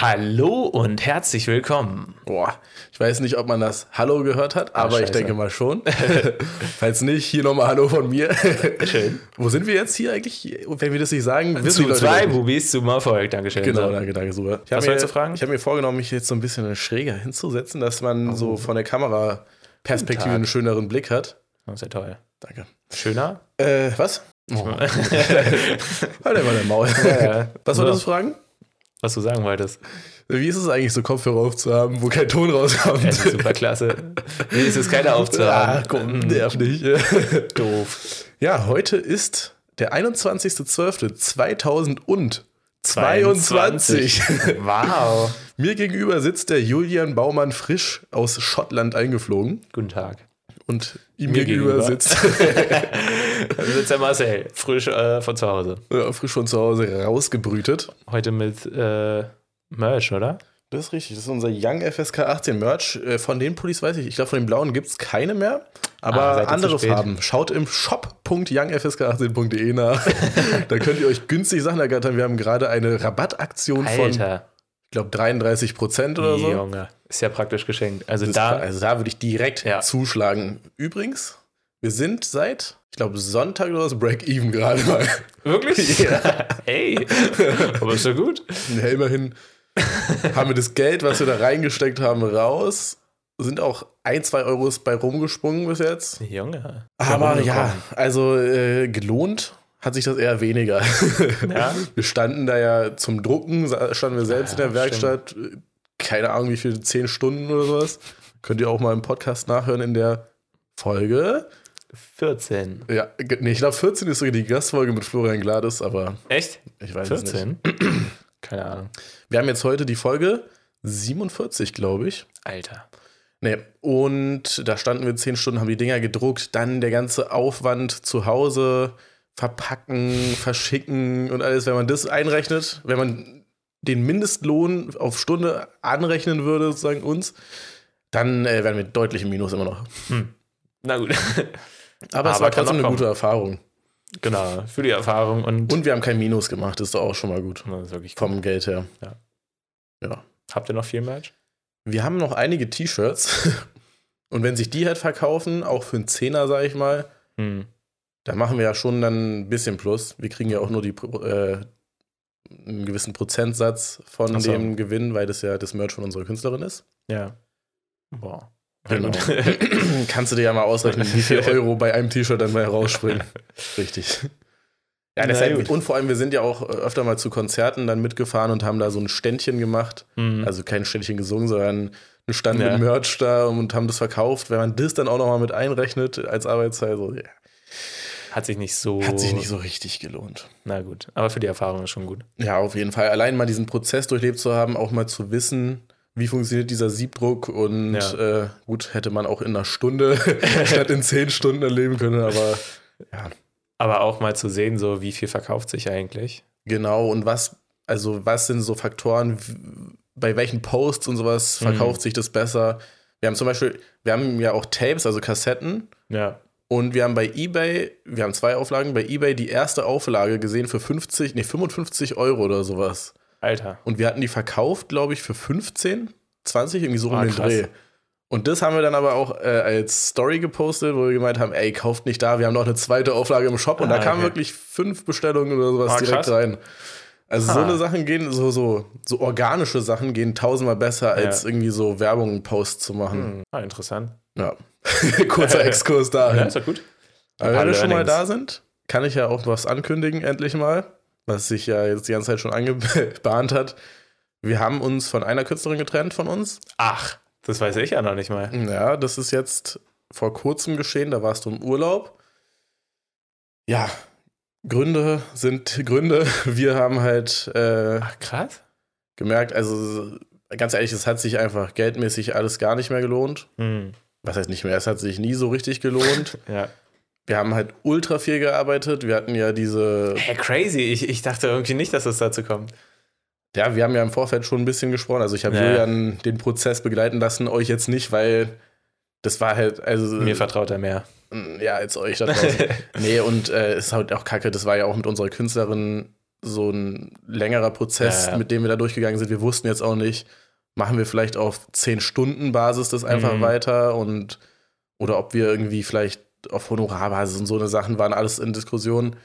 Hallo und herzlich willkommen. Boah, ich weiß nicht, ob man das Hallo gehört hat, aber ich scheiße. denke mal schon. Falls nicht, hier nochmal Hallo von mir. Schön. Wo sind wir jetzt hier eigentlich? Wenn wir das nicht sagen, wissen die Zu Leute zwei. Bubis zum Erfolg. Dankeschön. Genau, danke, danke, super. Ich Was wolltest du fragen? Ich habe mir vorgenommen, mich jetzt so ein bisschen schräger hinzusetzen, dass man so von der Kameraperspektive einen schöneren Blick hat. Das ist ja toll. Danke. Schöner? Äh, was? Oh. halt einfach dein Maul. Ja. Was So. wolltest du fragen? Was du sagen wolltest. Wie ist es eigentlich, so Kopfhörer aufzuhaben, wo kein Ton rauskommt? Das ist super klasse. Es ist keiner aufzuhaben. Ah, komm, Mm, nerv nicht. Doof. Ja, heute ist der 21.12.2022. wow. Mir gegenüber sitzt der Julian Baumann frisch aus Schottland eingeflogen Guten Tag. Und ihm Mir gegenüber, gegenüber. sitzt Da sitzt der Marcel, frisch äh, von zu Hause. ja, frisch von zu Hause rausgebrütet. Heute mit äh, Merch, oder? Das ist richtig, das ist unser Young FSK 18 Merch. Äh, Von den Pullis weiß ich, ich glaube von den blauen gibt es keine mehr, Ah, aber ihr andere. Farben. Schaut im shop.youngfsk18.de nach. da könnt ihr euch günstig Sachen ergattern. Wir haben gerade eine Rabattaktion von, Alter. ich glaube, 33 Prozent oder so. Junge. Ist ja praktisch geschenkt. Also Das da. also da würde ich direkt Ja. zuschlagen. Übrigens, wir sind seit, ich glaube, Sonntag oder was, Break-Even gerade mal. Wirklich? Ja. Hey. Aber ist doch gut. Ja, immerhin haben wir das Geld, was wir da reingesteckt haben, raus. Sind auch ein, zwei Euros bei rumgesprungen bis jetzt. Junge. Aber ja, also äh, gelohnt hat sich das eher weniger. Ja. Wir standen da ja zum Drucken, standen wir selbst Ja, in der Werkstatt. Keine Ahnung, wie viele, zehn Stunden oder sowas. Könnt ihr auch mal im Podcast nachhören in der Folge. 14. Ja, nee, ich glaube 14 ist sogar die Gastfolge mit Florian Glades, aber Echt? ich weiß es nicht. 14? Keine Ahnung. Wir haben jetzt heute die Folge 47, glaube ich. Alter. Nee, und da standen wir 10 Stunden, haben die Dinger gedruckt, dann der ganze Aufwand zu Hause, verpacken, verschicken und alles. Wenn man das einrechnet, wenn man den Mindestlohn auf Stunde anrechnen würde, sozusagen uns, dann äh, wären wir deutlich im Minus immer noch. Na gut. Aber, es Aber war trotzdem eine kommen. gute Erfahrung. genau. Für die Erfahrung und. Und wir haben kein Minus gemacht, das ist doch auch schon mal gut. Das ist wirklich Vom Geld her. Ja. Ja. Habt ihr noch viel Merch? Wir haben noch einige T-Shirts. Und wenn sich die halt verkaufen, auch für einen Zehner, sag ich mal, Hm. da machen wir ja schon dann ein bisschen Plus. Wir kriegen ja auch nur die, äh, einen gewissen Prozentsatz von so. dem Gewinn, weil das ja das Merch von unserer Künstlerin ist. Ja. Boah. Genau. Gut. Kannst du dir ja mal ausrechnen, wie viel Euro bei einem T-Shirt dann mal rausspringen. Richtig. Ja, deshalb, und vor allem, wir sind ja auch öfter mal zu Konzerten dann mitgefahren und haben da so ein Ständchen gemacht. Hm. Also kein Ständchen gesungen, sondern ein Stand Ja. mit Merch da und haben das verkauft. Wenn man das dann auch nochmal mit einrechnet als Arbeitszeit, so, ja, Hat sich nicht so. hat sich nicht so richtig gelohnt. Na gut. Aber für die Erfahrung ist schon gut. Ja, auf jeden Fall. Allein mal diesen Prozess durchlebt zu haben, auch mal zu wissen, wie funktioniert dieser Siebdruck und Ja. äh, gut, hätte man auch in einer Stunde statt in zehn Stunden erleben können, aber ja, Aber auch mal zu sehen, so wie viel verkauft sich eigentlich. genau. Und was, also was sind so Faktoren, bei welchen Posts und sowas Mhm. verkauft sich das besser? Wir haben zum Beispiel, wir haben ja auch Tapes, also Kassetten, Ja. Und wir haben bei eBay, wir haben zwei Auflagen, bei eBay die erste Auflage gesehen für 50, nee, 55 Euro oder sowas. Alter. Und wir hatten die verkauft, glaube ich, für 15, 20, irgendwie so um Ah, den krass. Dreh. Und das haben wir dann aber auch äh, als Story gepostet, wo wir gemeint haben, ey, kauft nicht da, wir haben noch eine zweite Auflage im Shop. Und Ah, da kamen okay. wirklich fünf Bestellungen oder sowas Ah, direkt krass. rein. Also so Ah. eine Sachen gehen, so, so, so organische Sachen gehen tausendmal besser, als Ja. irgendwie so Werbung Posts zu machen. Hm. Ah, interessant. Ja. Kurzer Exkurs dahin. Ja, ist doch gut. Aber wenn wir schon mal da sind, kann ich ja auch was ankündigen, endlich mal, was sich ja jetzt die ganze Zeit schon angebahnt hat. Wir haben uns von einer Künstlerin getrennt von uns. Ach, das weiß ich ja noch nicht mal. Ja, das ist jetzt vor kurzem geschehen, da warst du im Urlaub. Ja, Gründe sind Gründe. Wir haben halt äh, Ach, krass. gemerkt, also ganz ehrlich, es hat sich einfach geldmäßig alles gar nicht mehr gelohnt. Hm. Was heißt nicht mehr? Es hat sich nie so richtig gelohnt. Ja. Wir haben halt ultra viel gearbeitet. Wir hatten ja diese Hey, crazy. Ich, ich dachte irgendwie nicht, dass es dazu kommt. Ja, wir haben ja im Vorfeld schon ein bisschen gesprochen. Also ich habe Ja. Julian den Prozess begleiten lassen, euch jetzt nicht, weil das war halt, also Mir vertraut er mehr. ja, als euch da draußen. nee, und äh, es ist halt auch kacke, das war ja auch mit unserer Künstlerin so ein längerer Prozess, Ja, ja. mit dem wir da durchgegangen sind. Wir wussten jetzt auch nicht, machen wir vielleicht auf 10-Stunden-Basis das einfach Mhm. weiter und oder ob wir irgendwie vielleicht auf Honorarbasis und so eine Sachen waren alles in Diskussion.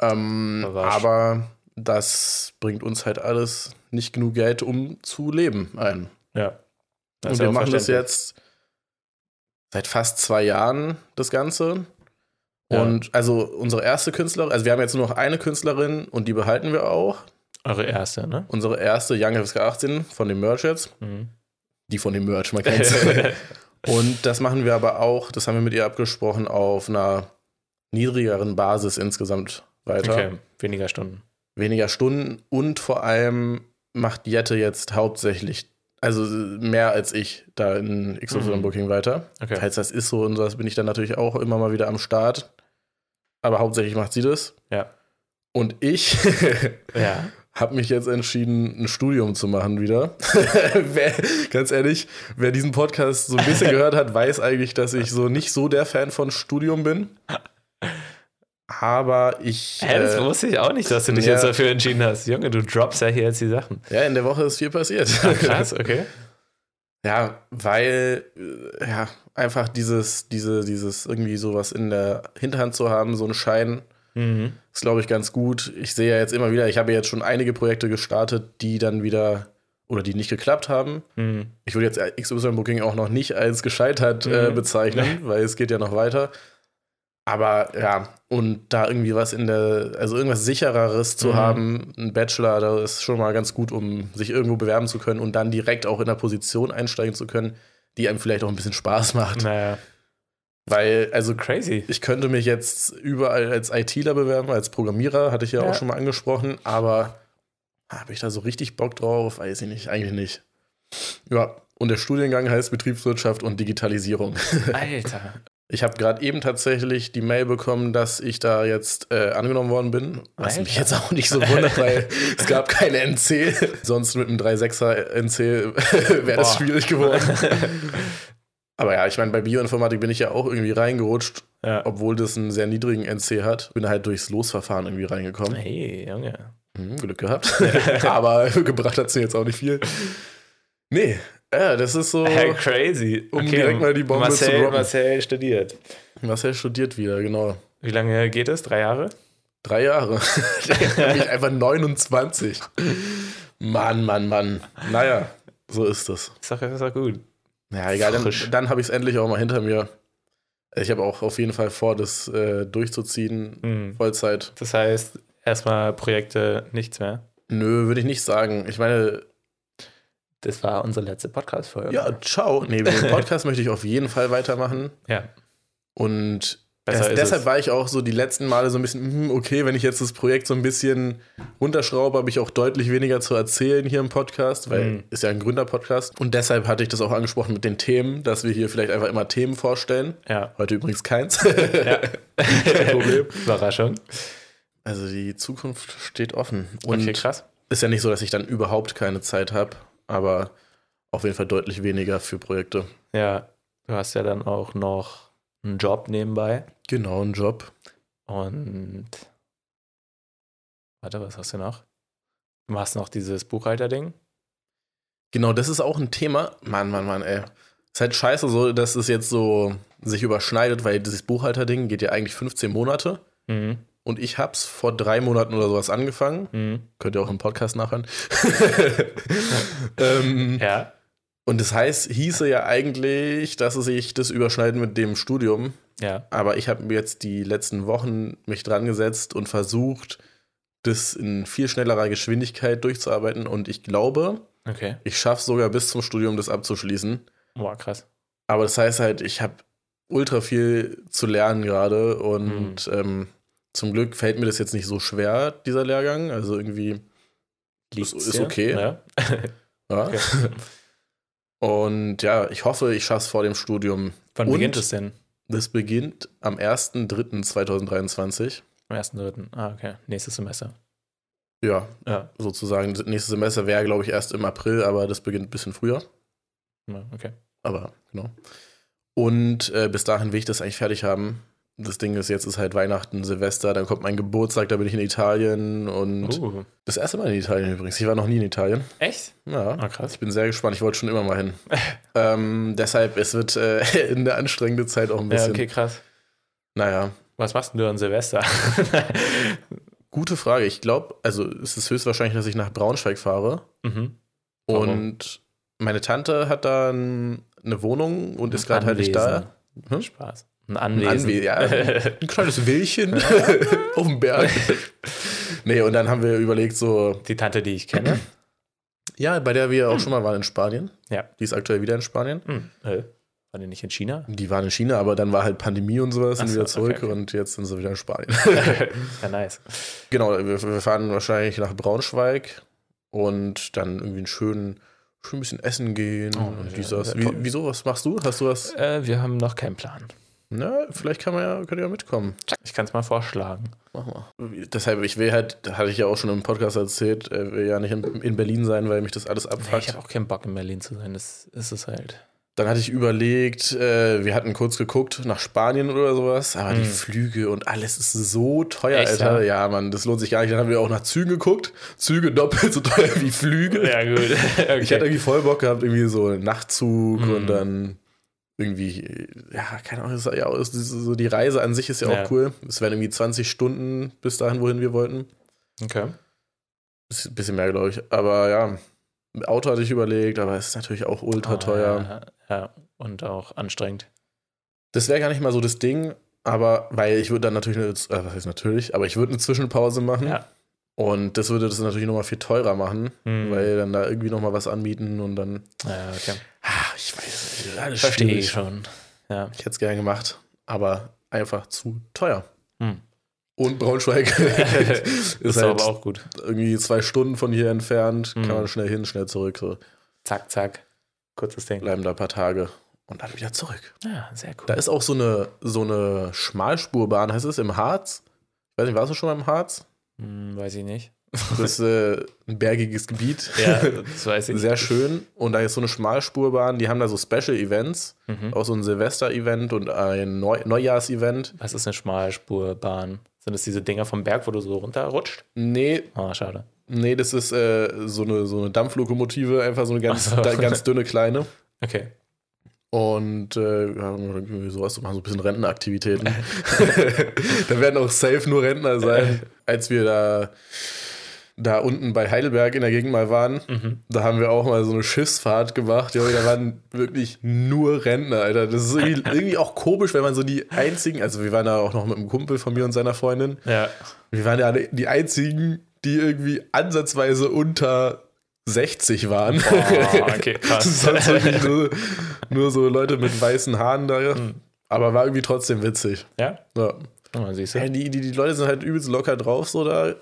Ähm, aber das bringt uns halt alles nicht genug Geld, um zu leben ein. Ja. Das Und wir ja machen das jetzt seit fast zwei Jahren, das Ganze. Ja. Und also unsere erste Künstlerin, also wir haben jetzt nur noch eine Künstlerin und die behalten wir auch. Eure erste, ne? Unsere erste Young FSK 18 von dem Merch jetzt. Mhm. Die von dem Merch, man kennt's. und das machen wir aber auch, das haben wir mit ihr abgesprochen, auf einer niedrigeren Basis insgesamt weiter. okay, weniger Stunden. Weniger Stunden und vor allem macht Jette jetzt hauptsächlich, also mehr als ich, da in XY Mhm. Booking weiter. Okay. Falls das ist so und das bin ich dann natürlich auch immer mal wieder am Start. Aber hauptsächlich macht sie das. Ja. Und ich Ja. Habe mich jetzt entschieden, ein Studium zu machen wieder. wer, ganz ehrlich, wer diesen Podcast so ein bisschen gehört hat, weiß eigentlich, dass ich so nicht so der Fan von Studium bin. Aber ich. Hä, das äh, wusste ich auch nicht, dass du dich ja. jetzt dafür entschieden hast. Junge, du droppst ja hier jetzt die Sachen. ja, in der Woche ist viel passiert. Ah, krass, okay. Ja, weil ja, einfach dieses, diese, dieses irgendwie sowas in der Hinterhand zu haben, so einen Schein, Mhm. ist, glaube ich, ganz gut. Ich sehe ja jetzt immer wieder, ich habe jetzt schon einige Projekte gestartet, die dann wieder oder die nicht geklappt haben. Mhm. Ich würde jetzt XY Booking auch noch nicht als gescheitert äh, Mhm. bezeichnen, weil es geht ja noch weiter. Aber ja, und da irgendwie was in der, also irgendwas sichereres zu Mhm. haben, ein Bachelor, das ist schon mal ganz gut, um sich irgendwo bewerben zu können und dann direkt auch in einer Position einsteigen zu können, die einem vielleicht auch ein bisschen Spaß macht. Naja, Weil, also crazy. ich könnte mich jetzt überall als ITler bewerben, als Programmierer, hatte ich ja, Ja. auch schon mal angesprochen, aber habe ich da so richtig Bock drauf? Weiß ich nicht, eigentlich nicht. Ja, und der Studiengang heißt Betriebswirtschaft und Digitalisierung. Alter. Ich habe gerade eben tatsächlich die Mail bekommen, dass ich da jetzt äh, angenommen worden bin. Was Alter. mich jetzt auch nicht so wundert, weil es gab keine NC. Sonst mit einem 3,6er NC wäre das schwierig geworden. Aber ja, ich meine, bei Bioinformatik bin ich ja auch irgendwie reingerutscht, Ja. obwohl das einen sehr niedrigen NC hat. Bin halt durchs Losverfahren irgendwie reingekommen. Hey, Junge. Hm, Glück gehabt. Aber gebracht hat sie jetzt auch nicht viel. Nee, ja, das ist so. Hey, crazy. Um direkt mal die Bombe zu Marcel, droppen. Marcel studiert. Marcel studiert wieder, genau. Wie lange geht es? Drei Jahre? Drei Jahre. da bin ich einfach 29. Mann, Mann, Mann. Naja, so ist das. Ist doch, ist doch gut. Ja, egal, dann, Frisch. dann habe ich es endlich auch mal hinter mir. Ich habe auch auf jeden Fall vor, das äh, durchzuziehen. Mhm. Vollzeit. Das heißt, erstmal Projekte, nichts mehr. Nö, würde ich nicht sagen. Ich meine, Das war unsere letzte Podcast-Folge. ja, ciao. Nee, den Podcast möchte ich auf jeden Fall weitermachen. Ja. Und das, deshalb es. war ich auch so die letzten Male so ein bisschen, hm, okay, wenn ich jetzt das Projekt so ein bisschen runterschraube, habe ich auch deutlich weniger zu erzählen hier im Podcast, weil Mhm. ist ja ein Gründerpodcast. Und deshalb hatte ich das auch angesprochen mit den Themen, dass wir hier vielleicht einfach immer Themen vorstellen. Ja. Heute übrigens keins. ja. Kein Problem. Überraschung. Also die Zukunft steht offen. Und Okay, krass. ist ja nicht so, dass ich dann überhaupt keine Zeit habe, aber auf jeden Fall deutlich weniger für Projekte. Ja, du hast ja dann auch noch einen Job nebenbei. Genau, ein Job. Und warte, was hast du noch? Du machst noch dieses Buchhalter-Ding. Genau, das ist auch ein Thema. Mann, Mann, Mann, ey. Ist halt scheiße so, dass es jetzt so sich überschneidet, weil dieses Buchhalter-Ding geht ja eigentlich 15 Monate. Mhm. Und ich hab's vor drei Monaten oder sowas angefangen. Mhm. Könnt ihr auch im Podcast nachhören. ähm, Ja. Und das heißt, hieße ja eigentlich, dass es sich das überschneiden mit dem Studium. Ja. Aber ich habe mir jetzt die letzten Wochen mich dran gesetzt und versucht, das in viel schnellerer Geschwindigkeit durchzuarbeiten. Und ich glaube, Okay. ich schaffe sogar bis zum Studium das abzuschließen. Boah, krass. Aber das heißt halt, ich habe ultra viel zu lernen gerade und Hm. ähm, zum Glück fällt mir das jetzt nicht so schwer, dieser Lehrgang. Also irgendwie, Liegt's ist dir? okay. Ja. ja. Okay. Und ja, ich hoffe, ich schaffe es vor dem Studium. Wann Und beginnt es denn? Das beginnt am 1.3.2023. Am 1.3. Ah, okay. Nächstes Semester. Ja, Ja. sozusagen. Das nächste Semester wäre, glaube ich, erst im April, aber das beginnt ein bisschen früher. Okay. Aber genau. Und äh, bis dahin will ich das eigentlich fertig haben. Das Ding ist, jetzt ist halt Weihnachten, Silvester, dann kommt mein Geburtstag, da bin ich in Italien und Uh, das erste Mal in Italien übrigens. Ich war noch nie in Italien. echt? Ja, Ah, krass. ich bin sehr gespannt. Ich wollte schon immer mal hin. ähm, deshalb, es wird äh, eine anstrengende Zeit auch ein Ja, bisschen. okay, krass. Naja, Was machst denn du an Silvester? gute Frage. Ich glaube, also es ist höchstwahrscheinlich, dass ich nach Braunschweig fahre. mhm. Und meine Tante hat da ein, eine Wohnung und ist gerade halt nicht da. Hm? Spaß. Ein Ein Anwesen. Anwe ja, ein kleines Wildchen auf dem Berg. Nee, und dann haben wir überlegt, so, Die Tante, die ich kenne. ja, bei der wir auch schon mal waren in Spanien. Ja. Die ist aktuell wieder in Spanien. Hm. Äh, war die nicht in China? Die waren in China, aber dann war halt Pandemie und sowas, sind Ach so, wieder zurück okay, okay. und jetzt sind sie wieder in Spanien. ja, nice. genau, wir, wir fahren wahrscheinlich nach Braunschweig und dann irgendwie einen schönen, schön ein bisschen essen gehen Oh, und ja, dies, das. sehr Wie, wieso, was machst du? Hast du was? Äh, wir haben noch keinen Plan. Na, vielleicht kann man ja, könnt ihr ja mitkommen. Ich kann es mal vorschlagen. Machen wir. Deshalb, ich will halt, hatte ich ja auch schon im Podcast erzählt, äh, will ja nicht in, in Berlin sein, weil mich das alles Nee, abfuckt. ich habe auch keinen Bock in Berlin zu sein. Das ist es halt. Dann hatte ich überlegt, äh, wir hatten kurz geguckt nach Spanien oder sowas, aber die Mhm. Flüge und alles ist so teuer, Echt, Alter. ja? Ja? Mann, das lohnt sich gar nicht. Dann haben wir auch nach Zügen geguckt. Züge doppelt so teuer wie Flüge. Ja, gut. okay. Ich hatte irgendwie voll Bock gehabt, irgendwie so einen Nachtzug Mhm. und dann irgendwie, ja, keine Ahnung, ja, so die Reise an sich ist ja, Ja. auch cool. Es wären irgendwie 20 Stunden bis dahin, wohin wir wollten. okay. Bisschen bisschen mehr, glaube ich. Aber ja, Auto hatte ich überlegt, aber es ist natürlich auch ultra Ah, teuer. Ja, ja, und auch anstrengend. Das wäre gar nicht mal so das Ding, aber weil ich würde dann natürlich, eine, äh, was heißt natürlich, aber ich würde eine Zwischenpause machen. Ja. Und das würde das natürlich nochmal viel teurer machen, Hm. weil dann da irgendwie nochmal was anmieten und dann. Ja, okay. Ich weiß nicht, Verstehe ich schon. Ja. Ich hätte es gerne gemacht, aber einfach zu teuer. Hm. Und Braunschweig ist ist halt aber auch gut. irgendwie zwei Stunden von hier entfernt. Mhm. Kann man schnell hin, schnell zurück. So. Zack, zack. Kurzes Ding. Bleiben da ein paar Tage und dann wieder zurück. Ja, sehr cool. Da ist auch so eine, so eine Schmalspurbahn, heißt es, im Harz. Ich weiß nicht, warst du schon mal im Harz? Hm, weiß ich nicht. Das ist äh, ein bergiges Gebiet. Ja, das weiß ich. Sehr schön. Und da ist so eine Schmalspurbahn, die haben da so Special Events. Mhm. Auch so ein Silvester-Event und ein Neu Neujahrs-Event. Was ist eine Schmalspurbahn? Sind das diese Dinger vom Berg, wo du so runterrutscht? Nee, Oh, schade. nee, das ist äh, so, eine, so eine Dampflokomotive, einfach so eine ganz, so. da, ganz dünne kleine. Okay. Und äh, sowas, machen so ein bisschen Rentenaktivitäten. da werden auch safe nur Rentner sein. Als wir da, da unten bei Heidelberg in der Gegend mal waren, Mhm. da haben wir auch mal so eine Schiffsfahrt gemacht. Ja, da waren wirklich nur Rentner, Alter. Das ist irgendwie, irgendwie auch komisch, wenn man so die einzigen, also wir waren da auch noch mit einem Kumpel von mir und seiner Freundin. Ja. Wir waren ja die einzigen, die irgendwie ansatzweise unter 60 waren. Oh, okay, krass. Sonst wirklich nur, nur so Leute mit weißen Haaren da. Hm. Aber war irgendwie trotzdem witzig. ja? Ja. Oh, siehst du? Ja, die, die, die Leute sind halt übelst locker drauf, so da.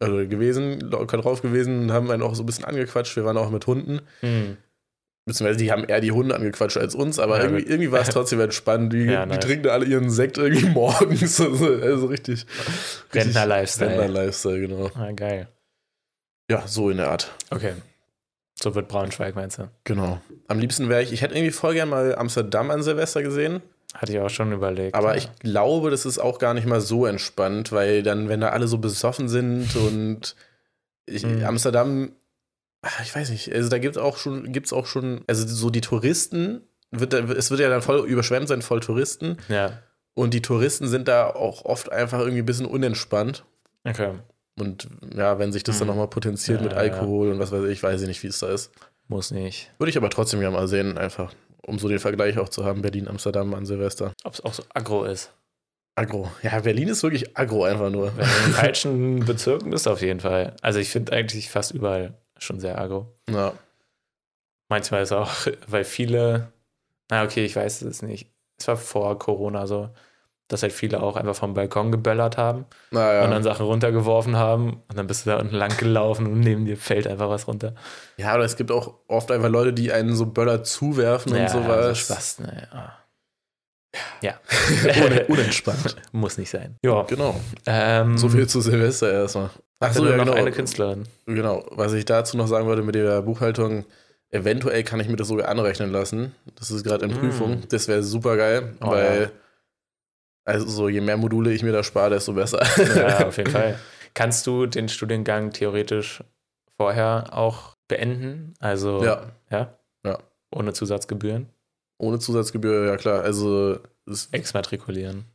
Also gewesen, locker drauf gewesen und haben einen auch so ein bisschen angequatscht. Wir waren auch mit Hunden. Hm. Beziehungsweise die haben eher die Hunde angequatscht als uns, aber Ja, irgendwie, gut. irgendwie war es trotzdem entspannt. Die, Ja, die nice. trinken alle ihren Sekt irgendwie morgens. Also, also richtig. Rentner-Lifestyle. Rentner-Lifestyle, genau. Ah, geil. Ja, so in der Art. Okay. So wird Braunschweig, meinst du? Genau. Am liebsten wäre ich, ich hätte irgendwie voll gern mal Amsterdam an Silvester gesehen. Hatte ich auch schon überlegt. Aber ja. ich glaube, das ist auch gar nicht mal so entspannt, weil dann, wenn da alle so besoffen sind und ich, Mhm. Amsterdam, ach, ich weiß nicht, also da gibt es auch schon, gibt's auch schon, also so die Touristen, wird da, es wird ja dann voll überschwemmt sein, voll Touristen. Ja. Und die Touristen sind da auch oft einfach irgendwie ein bisschen unentspannt. Okay. Und ja, wenn sich das dann Mhm. nochmal potenziert Ja, mit ja. Alkohol und was weiß ich, weiß ich nicht, wie es da ist. Muss nicht. Würde ich aber trotzdem gerne mal sehen, einfach, um so den Vergleich auch zu haben, Berlin, Amsterdam an Silvester. Ob es auch so aggro ist. Agro. Ja, Berlin ist wirklich aggro einfach nur. Wenn du in den falschen Bezirken bist, auf jeden Fall. Also ich finde eigentlich fast überall schon sehr aggro. Ja. Manchmal ist auch, weil viele, na okay, ich weiß es nicht. Es war vor Corona so, dass halt viele auch einfach vom Balkon geböllert haben Naja. und dann Sachen runtergeworfen haben und dann bist du da unten lang gelaufen und neben dir fällt einfach was runter. Ja, aber es gibt auch oft einfach Leute, die einen so Böller zuwerfen und so sowas. Spaß, ne, ja. Ja. Un unentspannt. Muss nicht sein. Ja. Genau. Ähm, So viel zu Silvester erstmal. Ach so, noch eine Künstlerin. Genau. Was ich dazu noch sagen wollte mit der Buchhaltung, eventuell kann ich mir das sogar anrechnen lassen. Das ist gerade in Mm. Prüfung. Das wäre super geil, Oh, weil Also so, je mehr Module ich mir da spare, desto besser. Ja, auf jeden Fall. Kannst du den Studiengang theoretisch vorher auch beenden? Also, Ja. ja? Ja. Ohne Zusatzgebühren? Ohne Zusatzgebühr, ja klar. Also, Exmatrikulieren.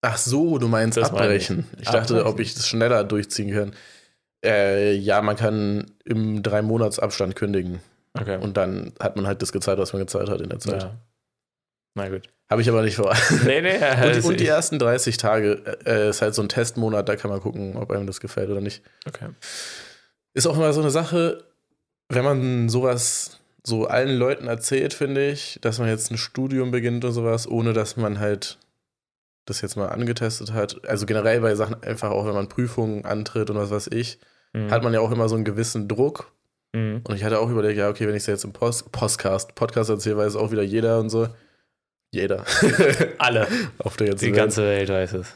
ach so, du meinst Das meine ich. abbrechen. Ich, dachte, Abbrechen. ob ich das schneller durchziehen kann. Äh, ja, man kann im drei Monats Abstand kündigen. Okay. Und dann hat man halt das gezahlt, was man gezahlt hat in der Zeit. ja. Na gut. Habe ich aber nicht vor. Nee, nee. Und die, also und die ersten 30 Tage äh, ist halt so ein Testmonat, da kann man gucken, ob einem das gefällt oder nicht. okay. Ist auch immer so eine Sache, wenn man sowas so allen Leuten erzählt, finde ich, dass man jetzt ein Studium beginnt oder sowas, ohne dass man halt das jetzt mal angetestet hat. Also generell bei Sachen einfach auch, wenn man Prüfungen antritt und was weiß ich, Mhm. hat man ja auch immer so einen gewissen Druck. Mhm. Und ich hatte auch überlegt, ja, okay, wenn ich es jetzt im Post Podcast, Podcast erzähle, weiß auch wieder jeder und so. Jeder. Alle. Auf der ganzen Die Welt. ganze Welt weiß es.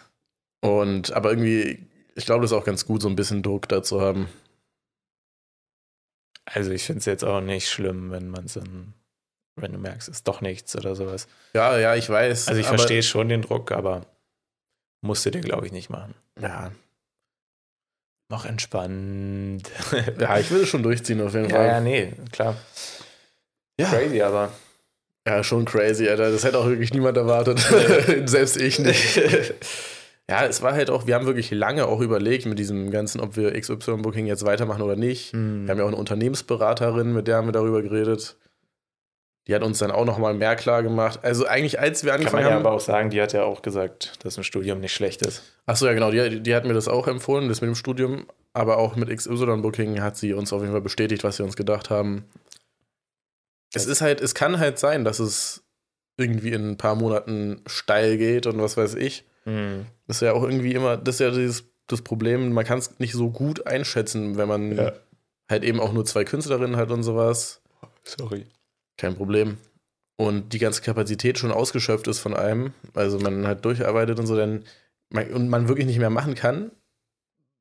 Und aber irgendwie, ich glaube, das ist auch ganz gut, so ein bisschen Druck da zu haben. Also ich finde es jetzt auch nicht schlimm, wenn man so ein, wenn du merkst, es ist doch nichts oder sowas. Ja, ja, ich weiß. Also ich verstehe schon den Druck, aber musst du dir, glaube ich, nicht machen. Ja, Noch entspannt. ja, ich es schon durchziehen auf jeden ja, ja, Fall. nee, klar. Ja, Crazy, aber. Ja, schon crazy, Alter. Das hätte auch wirklich niemand erwartet. Selbst ich nicht. ja, es war halt auch, wir haben wirklich lange auch überlegt mit diesem ganzen, ob wir XY-Booking jetzt weitermachen oder nicht. Hm. Wir haben ja auch eine Unternehmensberaterin, mit der haben wir darüber geredet. Die hat uns dann auch noch mal mehr klar gemacht. Also eigentlich, als wir Kann angefangen man ja haben. aber auch sagen, die hat ja auch gesagt, dass ein Studium nicht schlecht ist. Achso, ja, genau, die, die hat mir das auch empfohlen, das mit dem Studium. Aber auch mit XY-Booking hat sie uns auf jeden Fall bestätigt, was wir uns gedacht haben. Es ist halt, es kann halt sein, dass es irgendwie in ein paar Monaten steil geht und was weiß ich. Hm. Das ist ja auch irgendwie immer, das ist ja dieses, das Problem, man kann es nicht so gut einschätzen, wenn man Ja. halt eben auch nur zwei Künstlerinnen hat und sowas. Sorry. Kein Problem. Und die ganze Kapazität schon ausgeschöpft ist von einem, also man halt durcharbeitet und so, dann man, und man wirklich nicht mehr machen kann,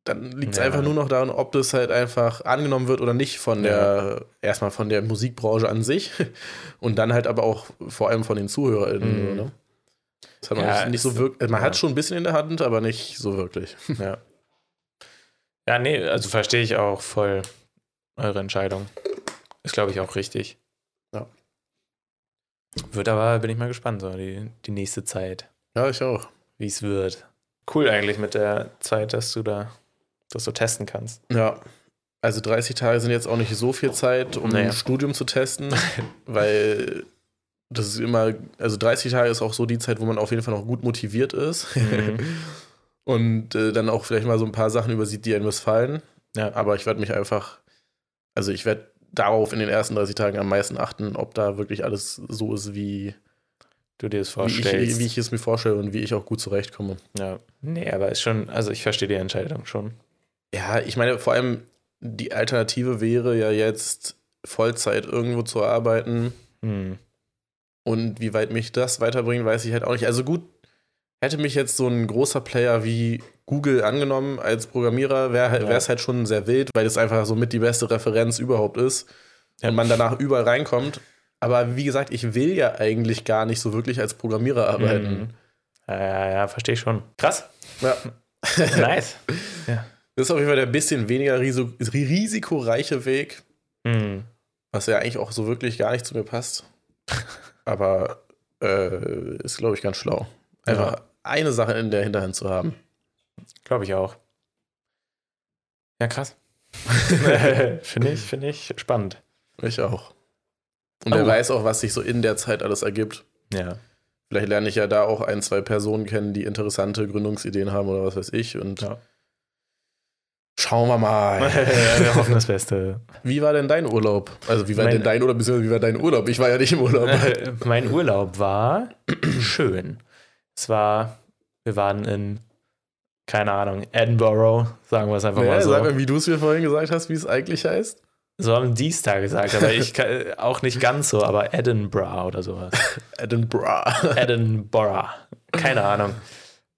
dann liegt es Ja. einfach nur noch daran, ob das halt einfach angenommen wird oder nicht von der, erstmal von der Musikbranche an sich und dann halt aber auch vor allem von den ZuhörerInnen. Mhm. Ne? Das hat man Ja, nicht so wirklich, man ja. hat schon ein bisschen in der Hand, aber nicht so wirklich. Ja. Ja, nee, also verstehe ich auch voll eure Entscheidung. Ist, glaube ich, auch richtig. Ja. Wird aber, bin ich mal gespannt, so die, die nächste Zeit, Ja, ich auch. wie es wird. Cool eigentlich mit der Zeit, dass du da das so testen kannst. Ja. Also 30 Tage sind jetzt auch nicht so viel Zeit, um Naja. ein Studium zu testen, weil das ist immer, also 30 Tage ist auch so die Zeit, wo man auf jeden Fall noch gut motiviert ist Mhm. und äh, dann auch vielleicht mal so ein paar Sachen übersieht, die einem missfallen. Ja. Aber ich werde mich einfach, also ich werde darauf in den ersten 30 Tagen am meisten achten, ob da wirklich alles so ist, wie, Du dir das wie, vorstellst. ich, wie ich es mir vorstelle und wie ich auch gut zurechtkomme. ja. Nee, aber ist schon, also ich verstehe die Entscheidung schon. Ja, ich meine, vor allem die Alternative wäre ja jetzt Vollzeit irgendwo zu arbeiten. Hm. Und wie weit mich das weiterbringt, weiß ich halt auch nicht. Also gut, hätte mich jetzt so ein großer Player wie Google angenommen als Programmierer, wäre Ja. es halt schon sehr wild, weil das einfach so mit die beste Referenz überhaupt ist. Ja. Und man danach überall reinkommt. Aber wie gesagt, ich will ja eigentlich gar nicht so wirklich als Programmierer arbeiten. Mhm. Ja, ja, ja, verstehe ich schon. Krass. Ja. Nice. Das ist auf jeden Fall der bisschen weniger risikoreiche Weg, Hm. was ja eigentlich auch so wirklich gar nicht zu mir passt. Aber äh, ist, glaube ich, ganz schlau. Einfach Ja. eine Sache in der Hinterhand zu haben. Glaube ich auch. Ja, krass. finde ich, finde ich spannend. Ich auch. Und Oh. er weiß auch, was sich so in der Zeit alles ergibt. Ja. Vielleicht lerne ich ja da auch ein, zwei Personen kennen, die interessante Gründungsideen haben oder was weiß ich. Und Ja. Schauen wir mal. Wir hoffen das Beste. Wie war denn dein Urlaub? Also, wie war Mein- denn dein Urlaub, beziehungsweise wie war dein Urlaub? Ich war ja nicht im Urlaub. mein Urlaub war schön. Es war, wir waren in, keine Ahnung, Edinburgh, sagen wir es einfach Naja, mal so. Sag mal, wie du es mir vorhin gesagt hast, wie es eigentlich heißt. So haben die es da gesagt, aber ich kann, auch nicht ganz so, aber Edinburgh oder sowas. Edinburgh. Edinburgh. Keine Ahnung.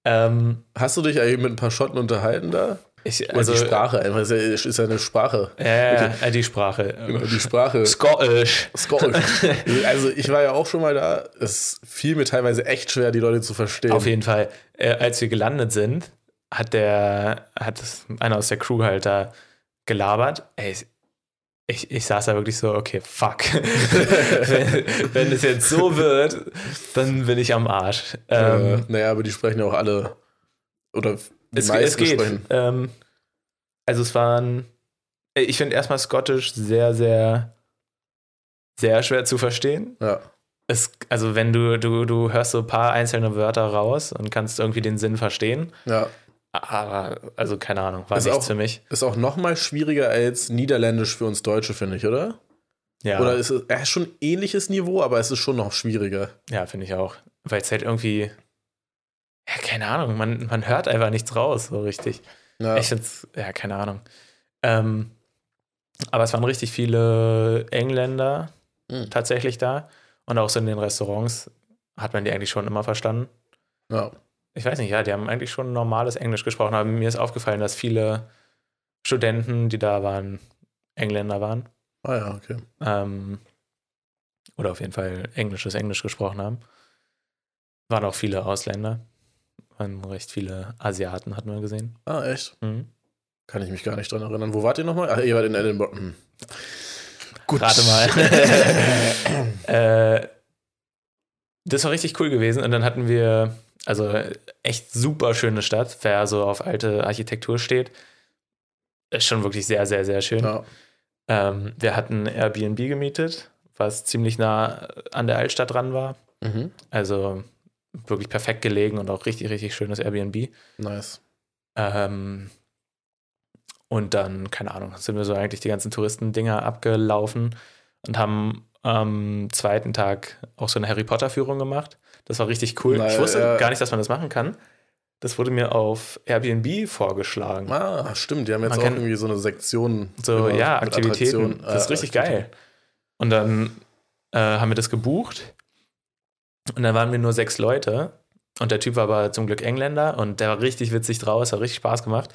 Ähm, Hast du dich eigentlich mit ein paar Schotten unterhalten da? Ich, Also die Sprache einfach, ist ja, ist ja eine Sprache. Ja, ja, die Sprache. Genau, die Sprache. Scottish. Scottish. Also ich war ja auch schon mal da. Es fiel mir teilweise echt schwer, die Leute zu verstehen. Auf jeden Fall. Äh, als wir gelandet sind, hat der, hat einer aus der Crew halt da gelabert. Ey, ich, ich saß da wirklich so, okay, fuck. wenn, wenn es jetzt so wird, dann bin ich am Arsch. Ähm, äh, naja, aber die sprechen ja auch alle. Oder es, es geht. Ähm, also es waren, ich finde erstmal Scottish sehr, sehr, sehr schwer zu verstehen. Ja. Es, also wenn du, du, du hörst so ein paar einzelne Wörter raus und kannst irgendwie den Sinn verstehen. ja. Aber, also keine Ahnung, war Ist nichts auch- für mich. Ist auch noch mal schwieriger als Niederländisch für uns Deutsche, finde ich, oder? Ja, Oder ist es äh, schon ein ähnliches Niveau, aber es ist schon noch schwieriger. ja finde ich auch. Weil es halt irgendwie, ja, keine Ahnung, man, man hört einfach nichts raus, so richtig. Ja. Ich find's, ja, keine Ahnung. Ähm, aber es waren richtig viele Engländer Mhm. tatsächlich da. Und auch so in den Restaurants hat man die eigentlich schon immer verstanden. ja. Ich weiß nicht, ja, die haben eigentlich schon normales Englisch gesprochen, aber mir ist aufgefallen, dass viele Studenten, die da waren, Engländer waren. Ah ja, okay. Ähm, oder auf jeden Fall englisches Englisch gesprochen haben. Waren auch viele Ausländer. Waren recht viele Asiaten, hatten wir gesehen. Ah, echt? Mhm. Kann ich mich gar nicht dran erinnern. Wo wart ihr nochmal? Ach, ihr wart in Edinburgh. Hm. Gut. Rate mal. äh, das war richtig cool gewesen. Und dann hatten wir, also echt super schöne Stadt, wer so auf alte Architektur steht. Ist schon wirklich sehr, sehr, sehr schön. Ja. Ähm, wir hatten Airbnb gemietet, was ziemlich nah an der Altstadt dran war. Mhm. Also wirklich perfekt gelegen und auch richtig, richtig schönes Airbnb. Nice. Ähm, und dann, keine Ahnung, sind wir so eigentlich die ganzen Touristendinger abgelaufen und haben am zweiten Tag auch so eine Harry Potter-Führung gemacht. Das war richtig cool. Na, ich wusste ja. gar nicht, dass man das machen kann. Das wurde mir auf Airbnb vorgeschlagen. Ah, stimmt. Die haben jetzt Man auch irgendwie so eine Sektion. So, ja, Aktivitäten. Das ist Äh, richtig geil. Und dann äh, haben wir das gebucht. Und dann waren wir nur sechs Leute. Und der Typ war aber zum Glück Engländer und der war richtig witzig draus, hat richtig Spaß gemacht.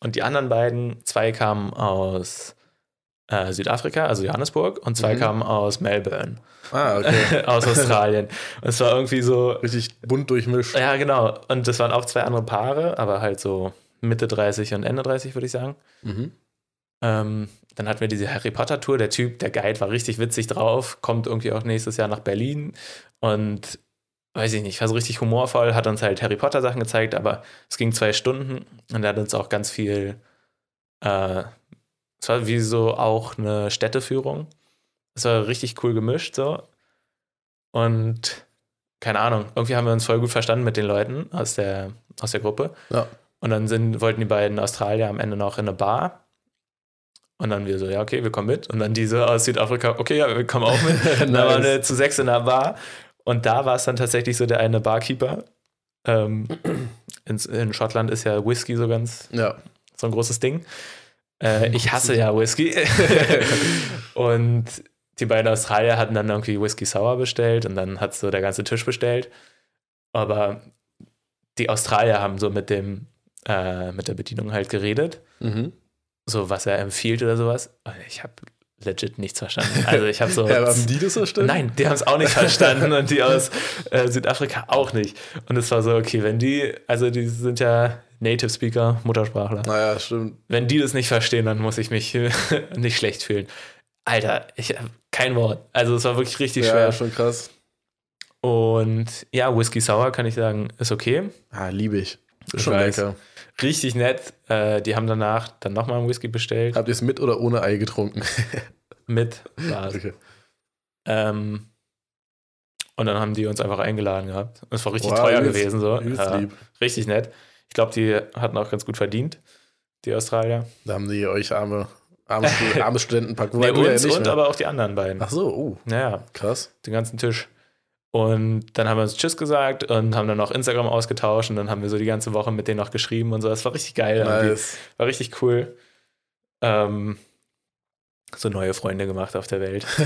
Und die anderen beiden, zwei kamen aus äh, Südafrika, also Johannesburg, und zwei Mhm. kamen aus Melbourne, Ah, okay. aus Australien. Und es war irgendwie so, Richtig bunt durchmischt. ja, genau. Und das waren auch zwei andere Paare, aber halt so Mitte 30 und Ende 30, würde ich sagen. Mhm. Ähm, dann hatten wir diese Harry Potter Tour. Der Typ, der Guide, war richtig witzig drauf, kommt irgendwie auch nächstes Jahr nach Berlin und weiß ich nicht, war so richtig humorvoll, hat uns halt Harry Potter Sachen gezeigt, aber es ging zwei Stunden und er hat uns auch ganz viel, äh, es war wie so auch eine Städteführung. Es war richtig cool gemischt so und keine Ahnung, irgendwie haben wir uns voll gut verstanden mit den Leuten aus der, aus der Gruppe. Ja. Und dann sind, wollten die beiden Australier am Ende noch in eine Bar. Und dann wir so, ja, okay, wir kommen mit. Und dann diese aus Südafrika, okay, ja, wir kommen auch mit. Und dann waren wir zu sechs in der Bar. Und da war es dann tatsächlich so der eine Barkeeper. Ähm, in, in Schottland ist ja Whisky so ganz Ja. so ein großes Ding. Äh, ich hasse ja Whisky. und die beiden Australier hatten dann irgendwie Whisky Sour bestellt und dann hat so der ganze Tisch bestellt. Aber die Australier haben so mit dem, äh, mit der Bedienung halt geredet, Mhm. So was er empfiehlt oder sowas. Ich habe legit nichts verstanden. Also ich habe so. Ja, haben die das verstanden? Nein, die haben es auch nicht verstanden und die aus äh, Südafrika auch nicht. Und es war so, okay, wenn die, also die sind ja Native Speaker, Muttersprachler. Naja, stimmt. Wenn die das nicht verstehen, dann muss ich mich nicht schlecht fühlen. Alter, ich hab kein Wort. Also es war wirklich richtig Ja, schwer. schon krass. Und ja, Whisky Sour kann ich sagen, ist okay. Ah, liebe ich. Ist schon lecker. Richtig nett. Äh, die haben danach dann nochmal einen Whisky bestellt. Habt ihr es mit oder ohne Ei getrunken? Mit Glas. okay. Ähm, und dann haben die uns einfach eingeladen gehabt. Und es war richtig Wow, teuer übelst- gewesen. So. Ja, richtig nett. Ich glaube, die hatten auch ganz gut verdient, die Australier. Da haben die euch arme, arme, arme Studentenpack. Nee, ja uns nicht und mehr. aber auch die anderen beiden. Ach so, oh, Naja, krass. den ganzen Tisch. Und dann haben wir uns Tschüss gesagt und haben dann noch Instagram ausgetauscht und dann haben wir so die ganze Woche mit denen noch geschrieben und so. Das war richtig geil. Nice. War richtig cool. Ähm, so neue Freunde gemacht auf der Welt.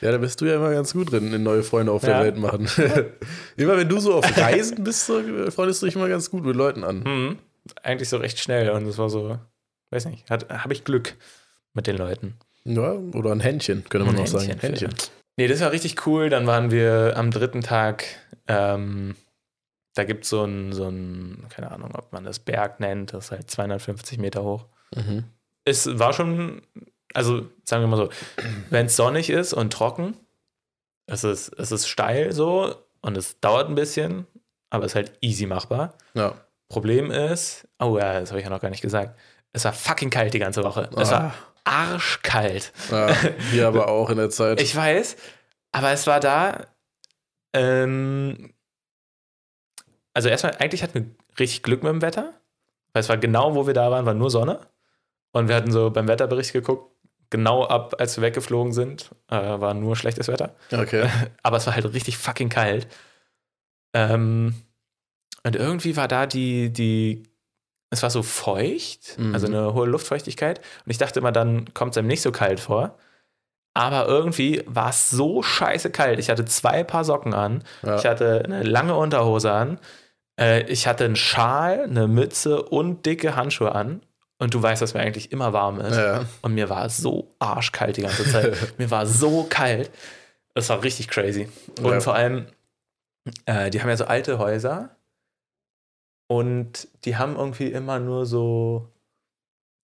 Ja, da bist du ja immer ganz gut drin, in neue Freunde auf Ja. der Welt machen. immer wenn du so auf Reisen bist, so, freundest du dich immer ganz gut mit Leuten an. mhm. eigentlich so recht schnell und es war so, weiß nicht, habe ich Glück mit den Leuten. Ja, oder ein Händchen, könnte man Ein auch sagen. Händchen Händchen. Nee, das war richtig cool. Dann waren wir am dritten Tag, ähm, da gibt es so ein, so ein, keine Ahnung, ob man das Berg nennt, das ist halt 250 Meter hoch. Mhm. Es war schon, also sagen wir mal so, wenn es sonnig ist und trocken, es ist, es ist steil so und es dauert ein bisschen, aber es ist halt easy machbar. Ja. Problem ist, oh ja, das habe ich ja noch gar nicht gesagt, es war fucking kalt die ganze Woche. Es Ah. war arschkalt. ja. Hier aber auch in der Zeit. Ich weiß, aber es war da. Ähm, also erstmal, eigentlich hatten wir richtig Glück mit dem Wetter, weil es war genau, wo wir da waren, war nur Sonne. Und wir hatten so beim Wetterbericht geguckt, genau ab, als wir weggeflogen sind, äh, war nur schlechtes Wetter. okay. Aber es war halt richtig fucking kalt. Ähm, und irgendwie war da die, die, es war so feucht, Mhm. also eine hohe Luftfeuchtigkeit. Und ich dachte immer, dann kommt es einem nicht so kalt vor. Aber irgendwie war es so scheiße kalt. Ich hatte zwei Paar Socken an. Ja. Ich hatte eine lange Unterhose an. Äh, ich hatte einen Schal, eine Mütze und dicke Handschuhe an. Und du weißt, dass mir eigentlich immer warm ist. Ja. Und mir war so arschkalt die ganze Zeit. mir war so kalt. Das war richtig crazy. Und Ja. vor allem, äh, die haben ja so alte Häuser. Und die haben irgendwie immer nur so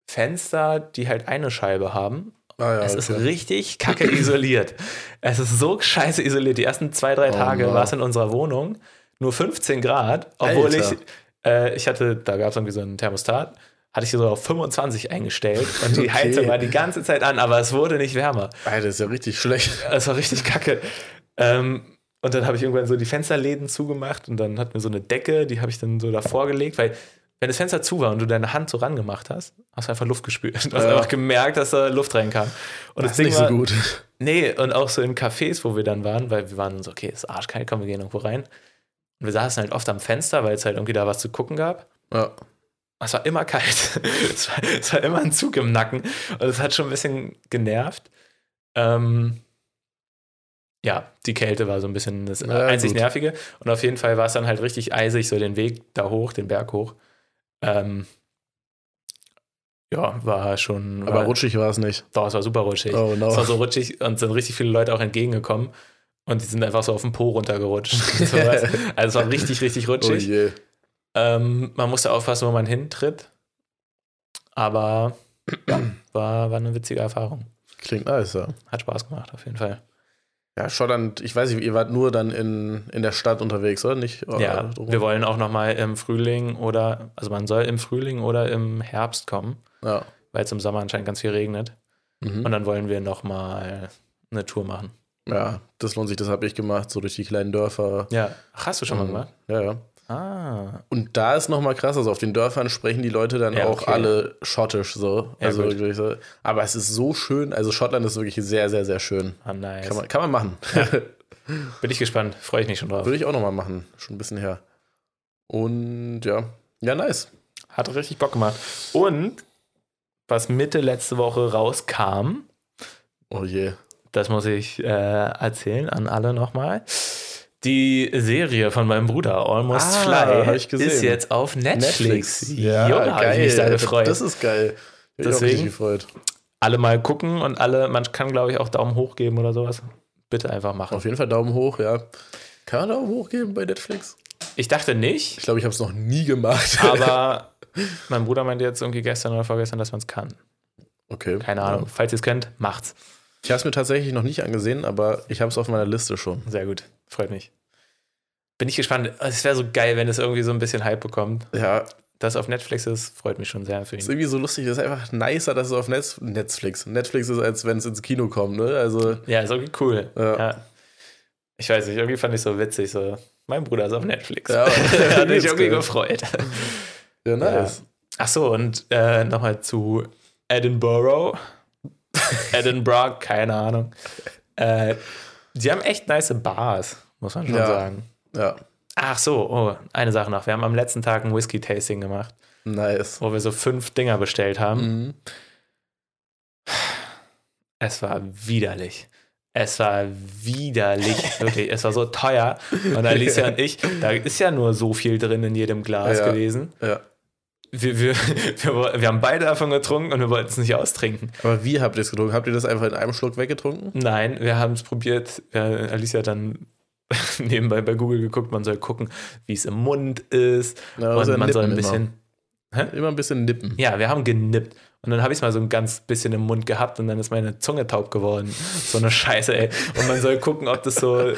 Fenster, die halt eine Scheibe haben. Ah, ja, es ist okay. richtig kacke isoliert. Es ist so scheiße isoliert. Die ersten zwei, drei Oh Tage Mann. war es in unserer Wohnung nur 15 Grad, obwohl Alter. ich, äh, ich hatte, da gab es irgendwie so einen Thermostat, hatte ich so auf 25 eingestellt und die Okay. Heizung war die ganze Zeit an, aber es wurde nicht wärmer. Alter, ist ja richtig schlecht. Es war richtig kacke. Ähm, und dann habe ich irgendwann so die Fensterläden zugemacht und dann hatten wir so eine Decke, die habe ich dann so davor gelegt, weil wenn das Fenster zu war und du deine Hand so rangemacht hast, hast du einfach Luft gespürt. Du hast Ja. einfach gemerkt, dass da Luft reinkam. Und Das ist nicht war, so gut. Nee, und auch so in Cafés, wo wir dann waren, weil wir waren so, okay, es ist arschkalt, komm, wir gehen irgendwo rein. Und wir saßen halt oft am Fenster, weil es halt irgendwie da was zu gucken gab. Ja. Es war immer kalt. es, war, es war immer ein Zug im Nacken. Und es hat schon ein bisschen genervt. Ähm, ja, die Kälte war so ein bisschen das Ja, einzig gut. Nervige. Und auf jeden Fall war es dann halt richtig eisig, so den Weg da hoch, den Berg hoch. Ähm, ja, war schon. Aber war, rutschig war es nicht. Doch, es war super rutschig. Oh no. Es war so rutschig und sind richtig viele Leute auch entgegengekommen. Und die sind einfach so auf den Po runtergerutscht. also es war richtig, richtig Oh rutschig. je. Ähm, man musste aufpassen, wo man hintritt. Aber ja, war, war eine witzige Erfahrung. Klingt nice, ja. Hat Spaß gemacht, auf jeden Fall. Ja, Schottland, ich weiß nicht, ihr wart nur dann in, in der Stadt unterwegs, oder? Nicht? äh, ja, drum? wir wollen auch noch mal im Frühling oder, also man soll im Frühling oder im Herbst kommen, Ja. weil es im Sommer anscheinend ganz viel regnet. Mhm. Und dann wollen wir noch mal eine Tour machen. ja, das lohnt sich, das habe ich gemacht, so durch die kleinen Dörfer. Ja, Ach, hast du schon mal Mhm. gemacht? Ja, ja. Ah, Und da ist nochmal krass, also auf den Dörfern sprechen die Leute dann Ja, auch okay. alle schottisch so. Ja, also gut. wirklich so. Aber es ist so schön, also Schottland ist wirklich sehr, sehr, sehr schön. ah nice. Kann man, kann man machen. Bin ich gespannt, freue ich mich schon drauf. Würde ich auch nochmal machen, schon ein bisschen her. Und ja, ja, nice. Hat richtig Bock gemacht. Und was Mitte letzte Woche rauskam, Oh je. das muss ich äh, erzählen an alle nochmal. Die Serie von meinem Bruder, Almost Ah, Fly, ich ist jetzt auf Netflix. Ja, Jo, da hab ich mich da gefreut. Das ist geil. Ich auch Deswegen- richtig gefreut. alle mal gucken und alle, man kann glaube ich auch Daumen hoch geben oder sowas. Bitte einfach machen. Auf jeden Fall Daumen hoch, ja. Kann man Daumen hoch geben bei Netflix? Ich dachte nicht, Ich glaube, ich habe es noch nie gemacht. aber mein Bruder meinte jetzt irgendwie gestern oder vorgestern, dass man es kann. okay. Keine Ahnung. Falls ihr es könnt, macht's. Ich habe es mir tatsächlich noch nicht angesehen, aber ich habe es auf meiner Liste schon. Sehr gut. Freut mich. Bin ich gespannt. Es wäre so geil, wenn es irgendwie so ein bisschen Hype bekommt. Ja, Dass auf Netflix ist, freut mich schon sehr für ist ihn. irgendwie so lustig. Das ist einfach nicer, dass es auf Netz Netflix. Netflix ist, als wenn es ins Kino kommt, ne? Also, Ja, ist irgendwie cool. Ja. Ja. Ich weiß nicht, irgendwie fand ich so witzig. So, mein Bruder ist auf Netflix. Ja, Hat mich ist irgendwie geil. gefreut. ja, nice. Ach so, und äh, nochmal zu Edinburgh. Edinburgh, keine Ahnung. Äh, die haben echt nice Bars, muss man schon Ja. sagen. Ja, Ach so, oh, eine Sache noch. Wir haben am letzten Tag ein Whisky-Tasting gemacht, nice. wo wir so fünf Dinger bestellt haben. Mhm. Es war widerlich. Es war widerlich, wirklich. Es war so teuer. Und Alicia und ich, da ist ja nur so viel drin in jedem Glas Ja. gewesen. Ja. Wir, wir, wir, wir haben beide davon getrunken und wir wollten es nicht austrinken. Aber wie habt ihr es getrunken? Habt ihr das einfach in einem Schluck weggetrunken? Nein, wir haben es probiert. Ja, Alicia hat dann nebenbei bei Google geguckt, man soll gucken, wie es im Mund ist. Ja, und man soll ein bisschen. Immer. immer ein bisschen nippen. Ja, wir haben genippt. Und dann habe ich es mal so ein ganz bisschen im Mund gehabt und dann ist meine Zunge taub geworden. So eine Scheiße, ey. Und man soll gucken, ob das so,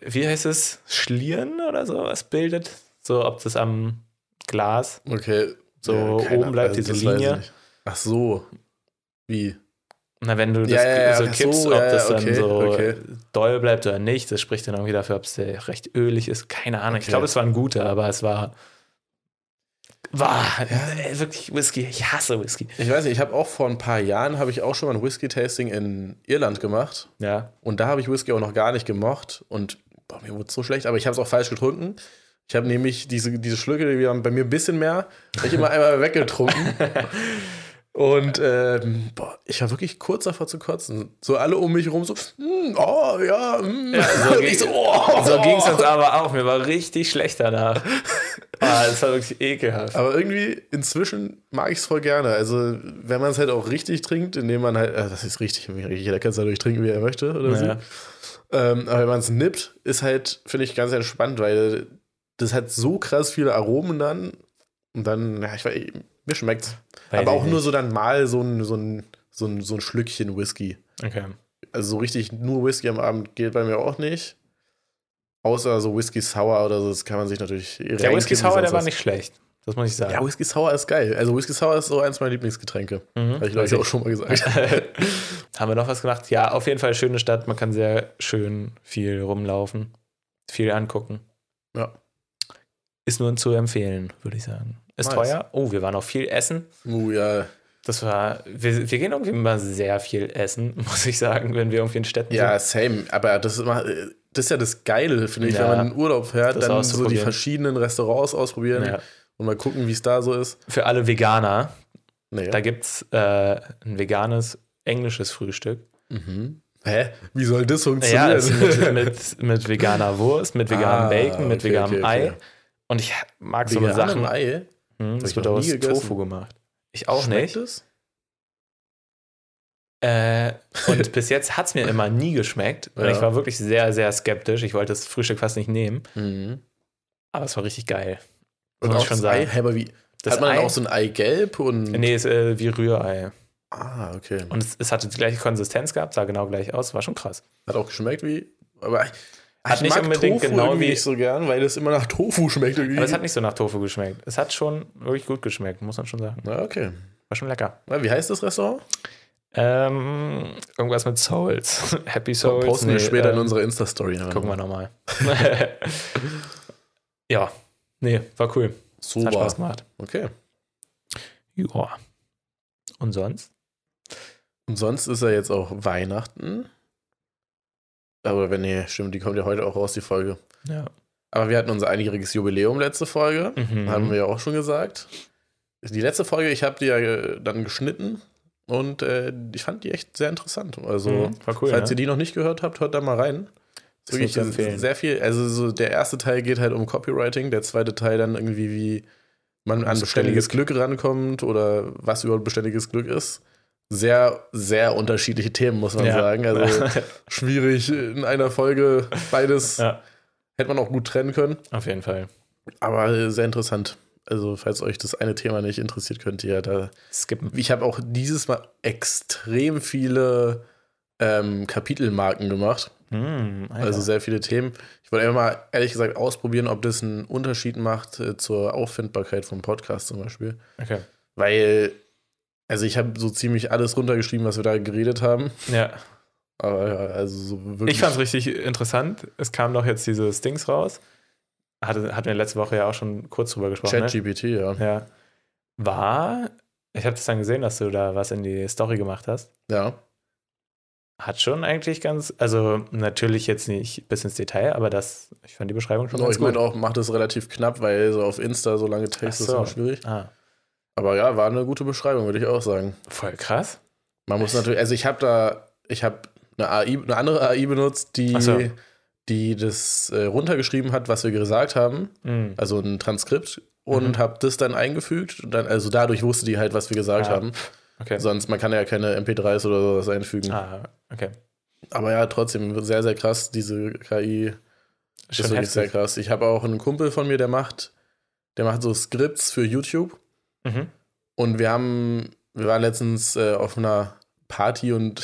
wie heißt es, Schlieren oder sowas bildet. So, ob das am Glas Okay. so keine oben bleibt, Ahnung, diese das weiß ich Linie. Ach so. Wie? Na, wenn du das Ja, ja, ja, so kippst, so, ob ja, das ja, dann okay, so okay. doll bleibt oder nicht, das spricht dann irgendwie dafür, ob es recht ölig ist. Keine Ahnung. Ich Okay. glaube, es war ein guter, aber es war. War äh, wirklich Whisky. Ich hasse Whisky. Ich weiß nicht, ich habe auch vor ein paar Jahren, habe ich auch schon mal ein Whisky-Tasting in Irland gemacht. Ja. Und da habe ich Whisky auch noch gar nicht gemocht. Und boah, mir wurde es so schlecht, aber ich habe es auch falsch getrunken. Ich habe nämlich diese, diese Schlücke, die waren bei mir ein bisschen mehr, habe ich immer einmal weggetrunken. Und ähm, boah, ich war wirklich kurz davor zu kotzen. So alle um mich rum so, "Mm, oh ja, mm. so Und ging- so, oh. So ging es uns aber auch. Mir war richtig schlecht danach. Ah, das war wirklich ekelhaft. Aber irgendwie inzwischen mag ich es voll gerne. Also, wenn man es halt auch richtig trinkt, indem man halt, äh, das ist richtig, jeder kann es natürlich trinken, wie er möchte oder Ja. so. Ähm, aber wenn man es nippt, ist halt, finde ich, ganz entspannt, weil das hat so krass viele Aromen dann. Und dann, ja, ich weiß, mir schmeckt's. Weiß aber auch nur nicht. so dann mal so ein, so ein, so ein, so ein Schlückchen Whisky. Okay. Also so richtig nur Whisky am Abend geht bei mir auch nicht. Außer so Whisky Sour oder so, das kann man sich natürlich Der Whisky Sour, der war nicht schlecht. Das muss ich sagen. Ja, Whisky Sour ist geil. Also Whisky Sour ist so eins meiner Lieblingsgetränke. Mhm. Habe ich, glaube ich, auch schon mal gesagt. Haben wir noch was gemacht? Ja, auf jeden Fall schöne Stadt. Man kann sehr schön viel rumlaufen, viel angucken. Ja. Ist nur zu empfehlen, würde ich sagen. Ist Nice. teuer. Oh, wir waren auch viel essen. Uh, ja. Das war, wir, wir gehen irgendwie immer sehr viel essen, muss ich sagen, wenn wir irgendwie in Städten Ja, sind. same. Aber das ist, immer, das ist ja das Geile, finde ich, Ja. wenn man in Urlaub fährt, dann so die verschiedenen Restaurants ausprobieren Ja. und mal gucken, wie es da so ist. Für alle Veganer, Nee. da gibt es äh, ein veganes englisches Frühstück. Mhm. Hä? Wie soll das Ja, funktionieren? ist mit, mit, mit veganer Wurst, mit veganem Ah, Bacon, mit okay, veganem okay, Ei. okay. Und ich mag so Vegan Sachen. Ei? Hm, das wird aus. Tofu gemacht. Ich auch Schmeckt nicht. es? Äh, und bis jetzt hat es mir immer nie geschmeckt. Und Ja. ich war wirklich sehr, sehr skeptisch. Ich wollte das Frühstück fast nicht nehmen. Mhm. Aber es war richtig geil. Und auch ich schon das Ei? sagen. Hä, aber wie? Das Hat man Ei, dann auch so ein Eigelb und. Nee, ist äh, wie Rührei. Ah, okay. Und es, es hatte die gleiche Konsistenz gehabt, sah genau gleich aus. War schon krass. Hat auch geschmeckt wie. Aber Hat nicht unbedingt Tofu genau wie- nicht so gern, weil das immer nach Tofu schmeckt irgendwie. Aber es hat nicht so nach Tofu geschmeckt. Es hat schon wirklich gut geschmeckt, muss man schon sagen. Na, okay. War schon lecker. Na, wie heißt das Restaurant? Ähm, irgendwas mit Souls. Happy Souls. Posten wir Nee, später in ähm, unserer Insta-Story. Gucken wir nochmal. ja, nee, war cool. Super. Hat Spaß gemacht. Okay. Ja. Und sonst? Und sonst ist ja jetzt auch Weihnachten. Aber wenn nee, stimmt, die kommt ja heute auch raus, die Folge. Ja. Aber wir hatten unser einjähriges Jubiläum letzte Folge. Mhm. Haben wir ja auch schon gesagt. Die letzte Folge, ich habe die ja äh, dann geschnitten und äh, ich fand die echt sehr interessant. Also, Mhm, cool. falls ne? ihr die noch nicht gehört habt, hört da mal rein. Zu Wirklich empfehlen. sehr viel. Also, so der erste Teil geht halt um Copywriting, der zweite Teil dann irgendwie, wie man an beständiges Glück rankommt oder was überhaupt beständiges Glück ist. Sehr, sehr unterschiedliche Themen, muss man Ja. sagen. Also schwierig in einer Folge beides. ja, Hätte man auch gut trennen können. auf jeden Fall. Aber sehr interessant. Also, falls euch das eine Thema nicht interessiert, könnt ihr ja da. Skippen. Ich habe auch dieses Mal extrem viele ähm, Kapitelmarken gemacht. Alter. Also sehr viele Themen. Ich wollte einfach mal ehrlich gesagt ausprobieren, ob das einen Unterschied macht äh, zur Auffindbarkeit vom Podcast zum Beispiel. okay. Weil, also ich habe so ziemlich alles runtergeschrieben, was wir da geredet haben. Ja. Aber ja, also so wirklich. Ich fand es richtig interessant. Es kam doch jetzt dieses Dings raus. Hatte, hatten wir letzte Woche ja auch schon kurz drüber gesprochen. Ne? ChatGPT, ja. Ja. War, ich habe das dann gesehen, dass du da was in die Story gemacht hast. Ja. Hat schon eigentlich ganz, also natürlich jetzt nicht bis ins Detail, aber das, ich fand die Beschreibung schon No, ganz ich gut. meine auch, macht es relativ knapp, weil so auf Insta so lange Text Ach ist so. immer schwierig. Ah, Aber ja, war eine gute Beschreibung, würde ich auch sagen. voll krass. Man muss natürlich, also ich habe da, ich habe eine AI, eine andere AI benutzt, die, so. die das äh, runtergeschrieben hat, was wir gesagt haben. Mhm. Also ein Transkript und Mhm. habe das dann eingefügt. Und dann, also dadurch wusste die halt, was wir gesagt Ah, haben. Okay. Sonst, man kann ja keine MP3s oder sowas einfügen. Ah, okay. Aber ja, trotzdem sehr, sehr krass, diese KI. Das Schon ist wirklich sehr heftig. krass. Ich habe auch einen Kumpel von mir, der macht, der macht so Skripts für YouTube. Mhm. Und wir haben, wir waren letztens äh, auf einer Party und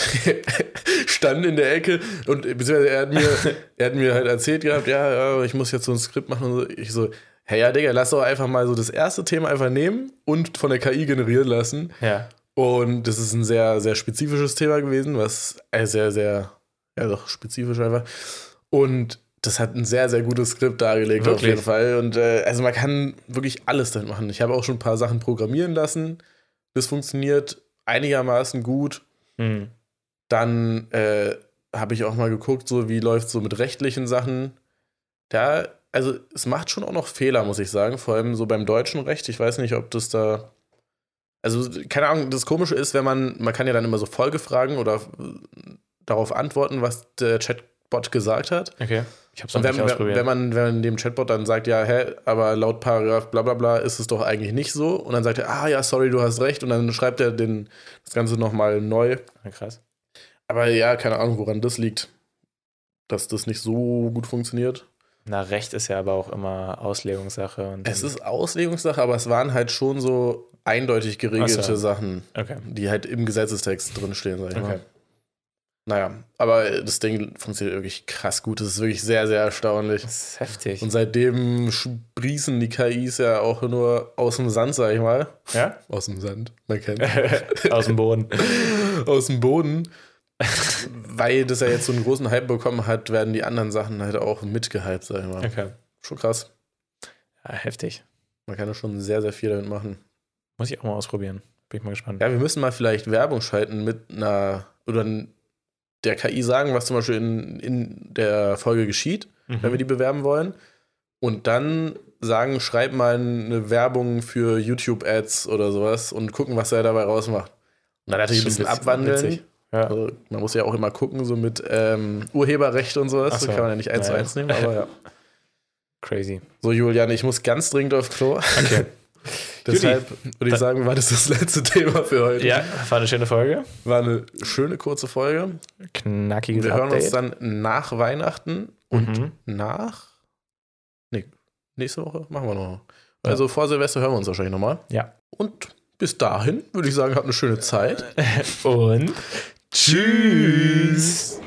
standen in der Ecke und beziehungsweise er hat mir, er hat mir halt erzählt gehabt, ja, ja, ich muss jetzt so ein Skript machen und so. Ich so, hey ja, Digga, lass doch einfach mal so das erste Thema einfach nehmen und von der KI generieren lassen. Ja. Und das ist ein sehr, sehr spezifisches Thema gewesen, was äh, sehr, sehr, ja doch, spezifisch einfach. Und das hat ein sehr, sehr gutes Skript dargelegt, auf Wirklich? jeden Fall. Und äh, also man kann wirklich alles damit machen. Ich habe auch schon ein paar Sachen programmieren lassen. Das funktioniert einigermaßen gut. Mhm. Dann äh, habe ich auch mal geguckt, so wie läuft so mit rechtlichen Sachen. Da, also es macht schon auch noch Fehler, muss ich sagen. Vor allem so beim deutschen Recht. Ich weiß nicht, ob das da. Also, keine Ahnung, das Komische ist, wenn man, man kann ja dann immer so Folgefragen oder äh, darauf antworten, was der Chatbot gesagt hat. Okay. Ich hab's noch wenn, nicht ausprobiert. wenn, man, wenn man dem Chatbot dann sagt, ja, hä, aber laut Paragraph bla bla bla ist es doch eigentlich nicht so. Und dann sagt er, ah ja, sorry, du hast recht. Und dann schreibt er den, das Ganze nochmal neu. Ja, krass. Aber ja, keine Ahnung, woran das liegt. Dass das nicht so gut funktioniert. Na, Recht ist ja aber auch immer Auslegungssache. Und Es ist Auslegungssache, aber es waren halt schon so eindeutig geregelte so. Sachen, Okay. die halt im Gesetzestext drinstehen, sag ich Okay. mal. Naja, aber das Ding funktioniert wirklich krass gut. Das ist wirklich sehr, sehr erstaunlich. Das ist heftig. Und seitdem sprießen die KIs ja auch nur aus dem Sand, sag ich mal. ja? Aus dem Sand, man kennt. Aus dem Boden. aus dem Boden. Weil das ja jetzt so einen großen Hype bekommen hat, werden die anderen Sachen halt auch mitgehypt, sag ich mal. Okay. Schon krass. Ja, heftig. Man kann ja schon sehr, sehr viel damit machen. Muss ich auch mal ausprobieren. Bin ich mal gespannt. Ja, wir müssen mal vielleicht Werbung schalten mit einer oder der KI sagen, was zum Beispiel in, in der Folge geschieht, Mhm. wenn wir die bewerben wollen. Und dann sagen, schreib mal eine Werbung für YouTube-Ads oder sowas und gucken, was er dabei rausmacht. Und dann natürlich ein bisschen witzig- abwandeln. Ja. Also, man muss ja auch immer gucken, so mit ähm, Urheberrecht und sowas. So. Kann man ja nicht eins zu Naja. eins nehmen, aber ja. Crazy. So, Julian, ich muss ganz dringend auf Klo. Okay. Deshalb würde ich sagen, war das das letzte Thema für heute. ja, war eine schöne Folge. War eine schöne, kurze Folge. Knackiges Wir hören Update. uns dann nach Weihnachten und Mhm. nach. Nee, nächste Woche machen wir noch. Also vor Silvester hören wir uns wahrscheinlich nochmal. Ja. Und bis dahin würde ich sagen, habt eine schöne Zeit. Und tschüss.